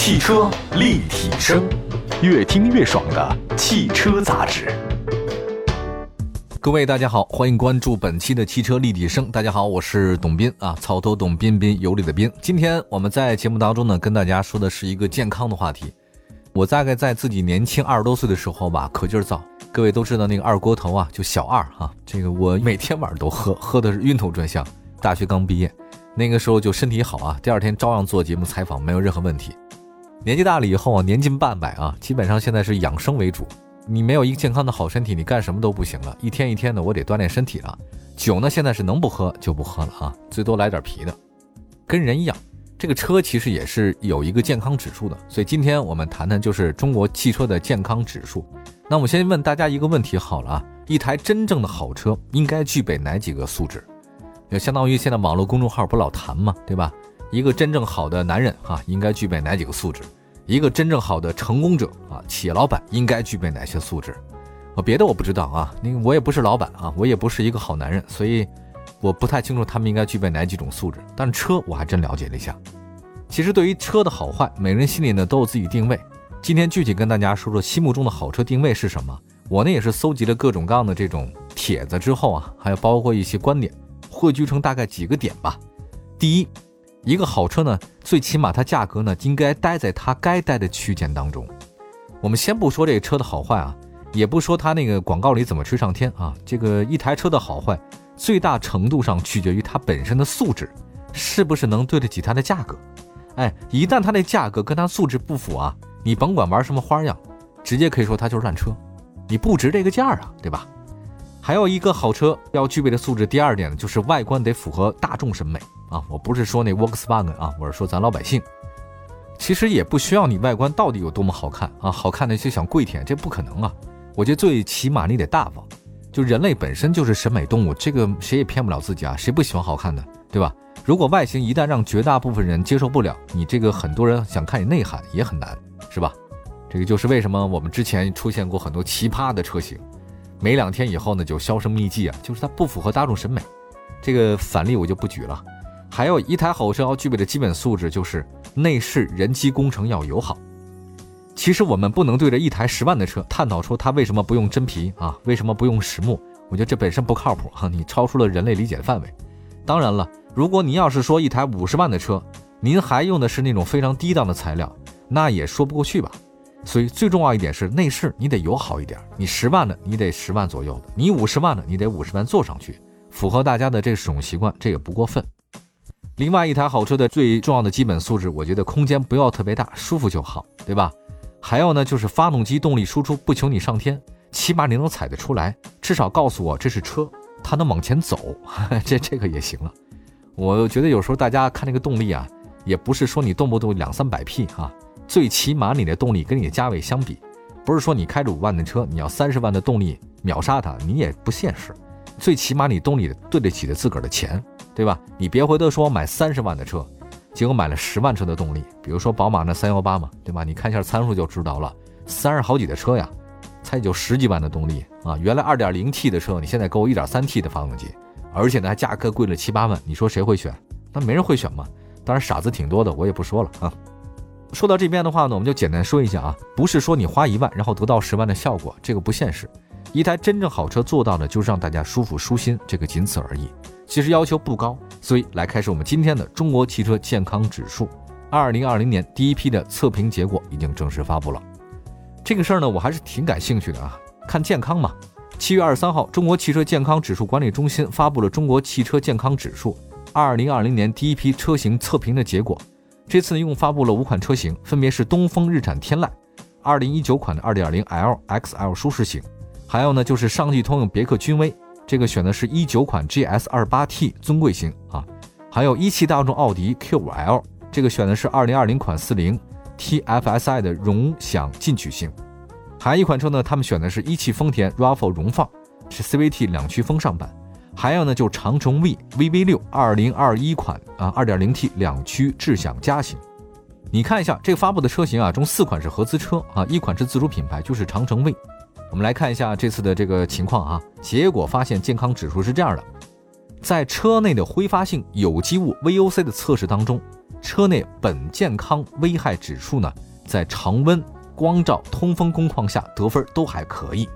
汽车立体声，越听越爽的汽车杂志。各位大家好，欢迎关注本期的汽车立体声。大家好，我是董斌啊，草头董彬彬有礼的斌。今天我们在节目当中呢，跟大家说的是一个健康的话题。我大概在自己年轻二十多岁的时候吧，可劲儿造。各位都知道那个二锅头啊，就小二哈，这个我每天晚上都喝，喝的是晕头转向。大学刚毕业。那个时候就身体好啊，第二天照样做节目采访，没有任何问题。年纪大了以后啊，年近半百啊，基本上现在是养生为主。你没有一个健康的好身体，你干什么都不行了。一天一天的，我得锻炼身体了。酒呢，现在是能不喝就不喝了啊，最多来点啤的。跟人一样，这个车其实也是有一个健康指数的。所以今天我们谈谈就是中国汽车的健康指数。那我先问大家一个问题好了啊，一台真正的好车应该具备哪几个素质？就相当于现在网络公众号不老谈嘛，对吧？一个真正好的男人啊，应该具备哪几个素质？一个真正好的成功者啊，企业老板应该具备哪些素质？啊别的我不知道啊，那我也不是老板啊，我也不是一个好男人，所以我不太清楚他们应该具备哪几种素质。但车我还真了解了一下。其实对于车的好坏，每人心里呢都有自己定位。今天具体跟大家说说心目中的好车定位是什么？我呢也是搜集了各种各样的这种帖子之后啊，还有包括一些观点。汇聚成大概几个点吧。第一，一个好车呢，最起码它价格呢应该待在它该待的区间当中。我们先不说这个车的好坏啊，也不说它那个广告里怎么吹上天啊。这个一台车的好坏，最大程度上取决于它本身的素质，是不是能对得起它的价格。哎，一旦它的价格跟它素质不符啊，你甭管玩什么花样，直接可以说它就是烂车，你不值这个价啊，对吧？还有一个好车要具备的素质，第二点呢，就是外观得符合大众审美啊！我不是说那 Volkswagen 啊，我是说咱老百姓，其实也不需要你外观到底有多么好看啊，好看的就想跪舔，这不可能啊！我觉得最起码你得大方，就人类本身就是审美动物，这个谁也骗不了自己啊，谁不喜欢好看的，对吧？如果外形一旦让绝大部分人接受不了，你这个很多人想看你内涵也很难，是吧？这个就是为什么我们之前出现过很多奇葩的车型。没两天以后呢，就销声匿迹啊，就是它不符合大众审美。这个反例我就不举了。还有一台好车要具备的基本素质就是内饰人机工程要友好。其实我们不能对着一台十万的车探讨出它为什么不用真皮啊，为什么不用实木？我觉得这本身不靠谱哈，你超出了人类理解的范围。当然了，如果您要是说一台五十万的车，您还用的是那种非常低档的材料，那也说不过去吧。所以最重要一点是内饰，你得友好一点。你十万的，你得十万左右的；你五十万的，你得五十万坐上去，符合大家的这使用习惯，这也不过分。另外一台好车的最重要的基本素质，我觉得空间不要特别大，舒服就好，对吧？还有呢，就是发动机动力输出不求你上天，起码你能踩得出来，至少告诉我这是车，它能往前走，这这个也行了。我觉得有时候大家看那个动力啊，也不是说你动不动两三百匹啊。最起码你的动力跟你的价位相比，不是说你开着五万的车，你要三十万的动力秒杀它，你也不现实。最起码你动力对得起的自个儿的钱，对吧？你别回头说买三十万的车，结果买了十万车的动力，比如说宝马那三幺八嘛，对吧？你看一下参数就知道了，三十好几的车呀，才就十几万的动力啊。原来二点零 T 的车，你现在给我一点三 T 的发动机，而且呢还价格贵了七八万，你说谁会选？那没人会选嘛。当然傻子挺多的，我也不说了啊。说到这边的话呢，我们就简单说一下啊，不是说你花一万然后得到十万的效果，这个不现实。一台真正好车做到的就是让大家舒服舒心，这个仅此而已。其实要求不高，所以来开始我们今天的中国汽车健康指数。二零二零年第一批的测评结果已经正式发布了。这个事儿呢，我还是挺感兴趣的啊，看健康嘛。七月二十三号，中国汽车健康指数管理中心发布了中国汽车健康指数二零二零年第一批车型测评的结果。这次呢，一共发布了五款车型，分别是东风日产天籁，二零一九款的二点零 L XL 舒适型，还有呢就是上汽通用别克君威，这个选的是一九款 GS 二八 T 尊贵型啊，还有一汽大众奥迪 Q 五 L，这个选的是二零二零款四零 TFSI 的荣享进取型，还有一款车呢，他们选的是一汽丰田 RAV4 荣放，是 CVT 两驱风尚版。还有呢，就长城 V VV 六二零二一款啊，二点零 T 两驱智享加型。你看一下这个发布的车型啊，中四款是合资车啊，一款是自主品牌，就是长城 V。我们来看一下这次的这个情况啊，结果发现健康指数是这样的：在车内的挥发性有机物 VOC 的测试当中，车内苯健康危害指数呢，在常温、光照、通风工况下得分都还可以。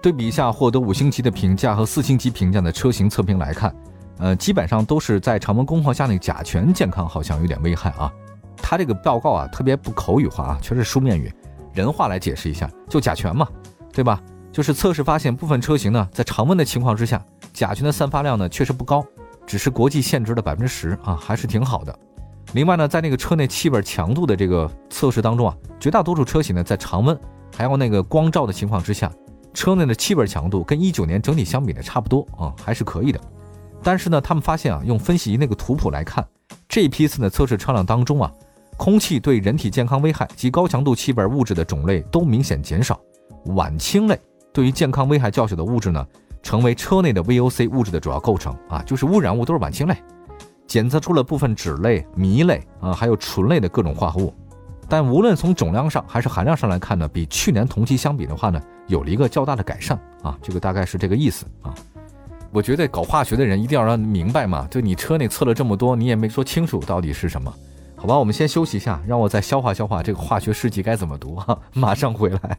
对比一下获得五星级的评价和四星级评价的车型测评来看，呃，基本上都是在常温工况下那甲醛健康好像有点危害啊。它这个报告啊，特别不口语化啊，全是书面语，人话来解释一下，就甲醛嘛，对吧？就是测试发现部分车型呢，在常温的情况之下，甲醛的散发量呢确实不高，只是国际限值的百分之十啊，还是挺好的。另外呢，在那个车内气味强度的这个测试当中啊，绝大多数车型呢，在常温还有那个光照的情况之下。车内的气味强度跟一九年整体相比呢差不多啊，还是可以的。但是呢，他们发现啊，用分析仪那个图谱来看，这一批次的测试车辆当中啊，空气对人体健康危害及高强度气味物质的种类都明显减少。烷氢类对于健康危害较小的物质呢，成为车内的 VOC 物质的主要构成啊，就是污染物都是烷氢类。检测出了部分酯类、醚类啊，还有醇类的各种化合物。但无论从总量上还是含量上来看呢，比去年同期相比的话呢，有了一个较大的改善啊，这个大概是这个意思啊。我觉得搞化学的人一定要让明白嘛，就你车内测了这么多，你也没说清楚到底是什么，好吧？我们先休息一下，让我再消化消化这个化学试剂该怎么读哈，马上回来。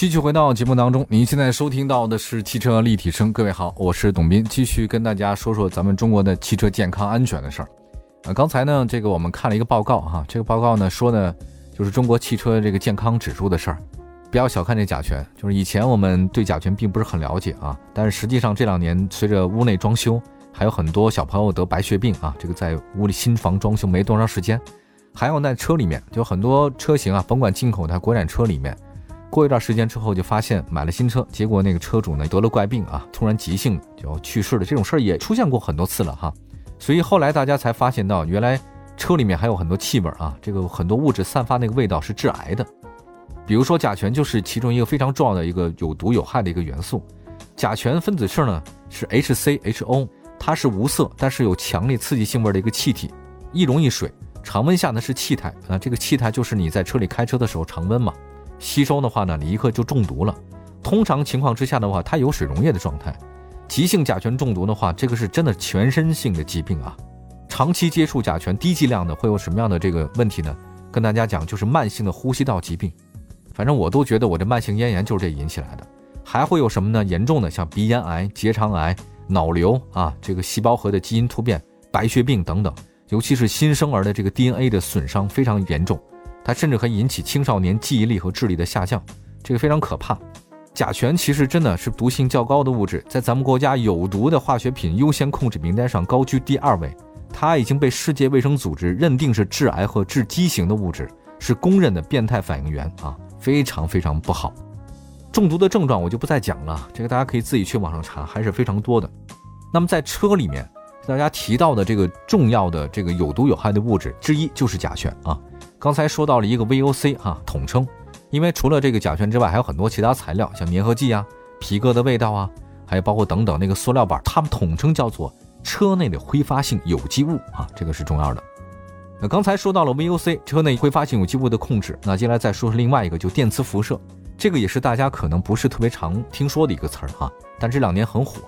继续回到节目当中，您现在收听到的是汽车立体声。各位好，我是董斌，继续跟大家说说咱们中国的汽车健康安全的事儿。啊，刚才呢，这个我们看了一个报告哈，这个报告呢说呢，就是中国汽车这个健康指数的事儿。不要小看这甲醛，就是以前我们对甲醛并不是很了解啊，但是实际上这两年随着屋内装修，还有很多小朋友得白血病啊，这个在屋里新房装修没多长时间，还有在车里面，就很多车型啊，甭管进口的国产车里面，过一段时间之后就发现买了新车，结果那个车主呢得了怪病啊，突然急性就去世了这种事儿也出现过很多次了哈，所以后来大家才发现到，原来车里面还有很多气味啊，这个很多物质散发那个味道是致癌的。比如说甲醛就是其中一个非常重要的一个有毒有害的一个元素，甲醛分子式呢是 HCHO，它是无色但是有强烈刺激性味的一个气体，易溶易水，常温下呢是气态啊，这个气态就是你在车里开车的时候常温嘛，吸收的话呢你一刻就中毒了。通常情况之下的话，它有水溶液的状态。急性甲醛中毒的话，这个是真的全身性的疾病啊。长期接触甲醛低剂量的会有什么样的这个问题呢？跟大家讲就是慢性的呼吸道疾病。反正我都觉得我这慢性咽炎就是这引起来的，还会有什么呢？严重的像鼻咽癌、结肠癌、脑瘤啊，这个细胞核的基因突变、白血病等等，尤其是新生儿的这个 DNA 的损伤非常严重，它甚至可以引起青少年记忆力和智力的下降，这个非常可怕。甲醛其实真的是毒性较高的物质，在咱们国家有毒的化学品优先控制名单上高居第二位，它已经被世界卫生组织认定是致癌和致畸形的物质，是公认的变态反应源啊。非常非常不好，中毒的症状我就不再讲了，这个大家可以自己去网上查，还是非常多的。那么在车里面，大家提到的这个重要的这个有毒有害的物质之一就是甲醛啊。刚才说到了一个 VOC 哈统称，因为除了这个甲醛之外，还有很多其他材料，像粘合剂啊、皮革的味道啊，还有包括等等那个塑料板，它们统称叫做车内的挥发性有机物啊，这个是重要的。那刚才说到了 VOC 车内挥发性有机物的控制，那接下来再说说另外一个，就电磁辐射，这个也是大家可能不是特别常听说的一个词儿哈，但这两年很火。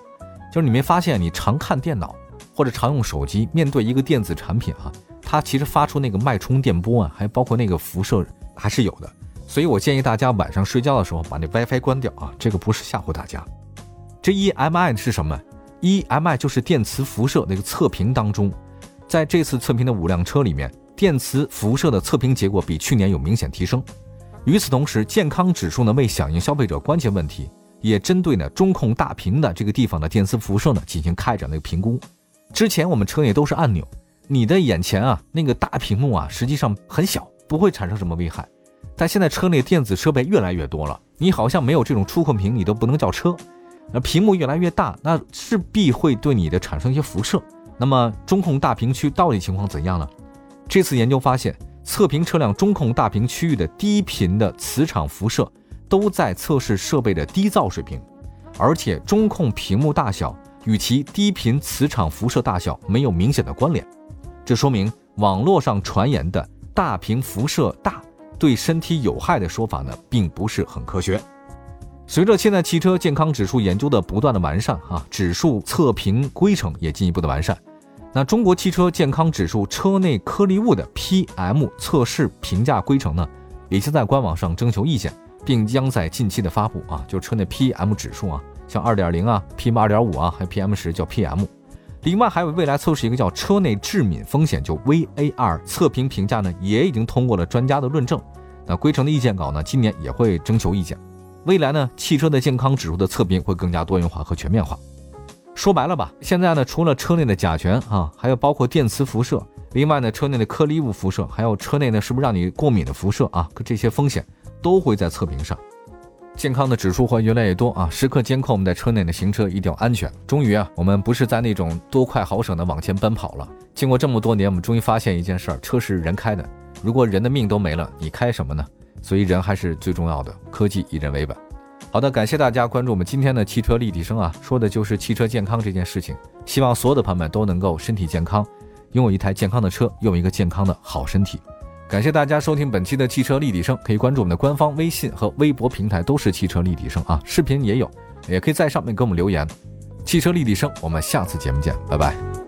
就是你没发现，你常看电脑或者常用手机，面对一个电子产品啊，它其实发出那个脉冲电波啊，还包括那个辐射还是有的。所以我建议大家晚上睡觉的时候把那 WiFi 关掉啊，这个不是吓唬大家。这 EMI 是什么？EMI 就是电磁辐射那个测评当中。在这次测评的五辆车里面，电磁辐射的测评结果比去年有明显提升。与此同时，健康指数呢为响应消费者关切问题，也针对呢中控大屏的这个地方的电磁辐射呢进行开展了一个评估。之前我们车内都是按钮，你的眼前啊那个大屏幕啊实际上很小，不会产生什么危害。但现在车内电子设备越来越多了，你好像没有这种触控屏，你都不能叫车。那屏幕越来越大，那势必会对你的产生一些辐射。那么中控大屏区到底情况怎样呢？这次研究发现，测评车辆中控大屏区域的低频的磁场辐射都在测试设备的低噪水平，而且中控屏幕大小与其低频磁场辐射大小没有明显的关联。这说明网络上传言的大屏辐射大对身体有害的说法呢，并不是很科学。随着现在汽车健康指数研究的不断的完善啊，指数测评规程也进一步的完善。那中国汽车健康指数车内颗粒物的 PM 测试评价规程呢，已经在官网上征求意见，并将在近期的发布啊，就车内 PM 指数啊，像二点零啊、PM 二点五啊，还有 PM 十叫 PM。另外还有未来测试一个叫车内致敏风险就 VAR 测评评价呢，也已经通过了专家的论证。那规程的意见稿呢，今年也会征求意见。未来呢，汽车的健康指数的测评会更加多元化和全面化。说白了吧，现在呢，除了车内的甲醛啊，还有包括电磁辐射，另外呢，车内的颗粒物辐射，还有车内呢，是不是让你过敏的辐射啊？这些风险都会在测评上。健康的指数会越来越多啊，时刻监控我们在车内的行车一定要安全。终于啊，我们不是在那种多快好省的往前奔跑了。经过这么多年，我们终于发现一件事儿：车是人开的，如果人的命都没了，你开什么呢？所以人还是最重要的，科技以人为本。好的，感谢大家关注我们今天的汽车立体声啊，说的就是汽车健康这件事情。希望所有的朋友们都能够身体健康，拥有一台健康的车，拥有一个健康的好身体。感谢大家收听本期的汽车立体声，可以关注我们的官方微信和微博平台，都是汽车立体声啊，视频也有，也可以在上面给我们留言。汽车立体声，我们下次节目见，拜拜。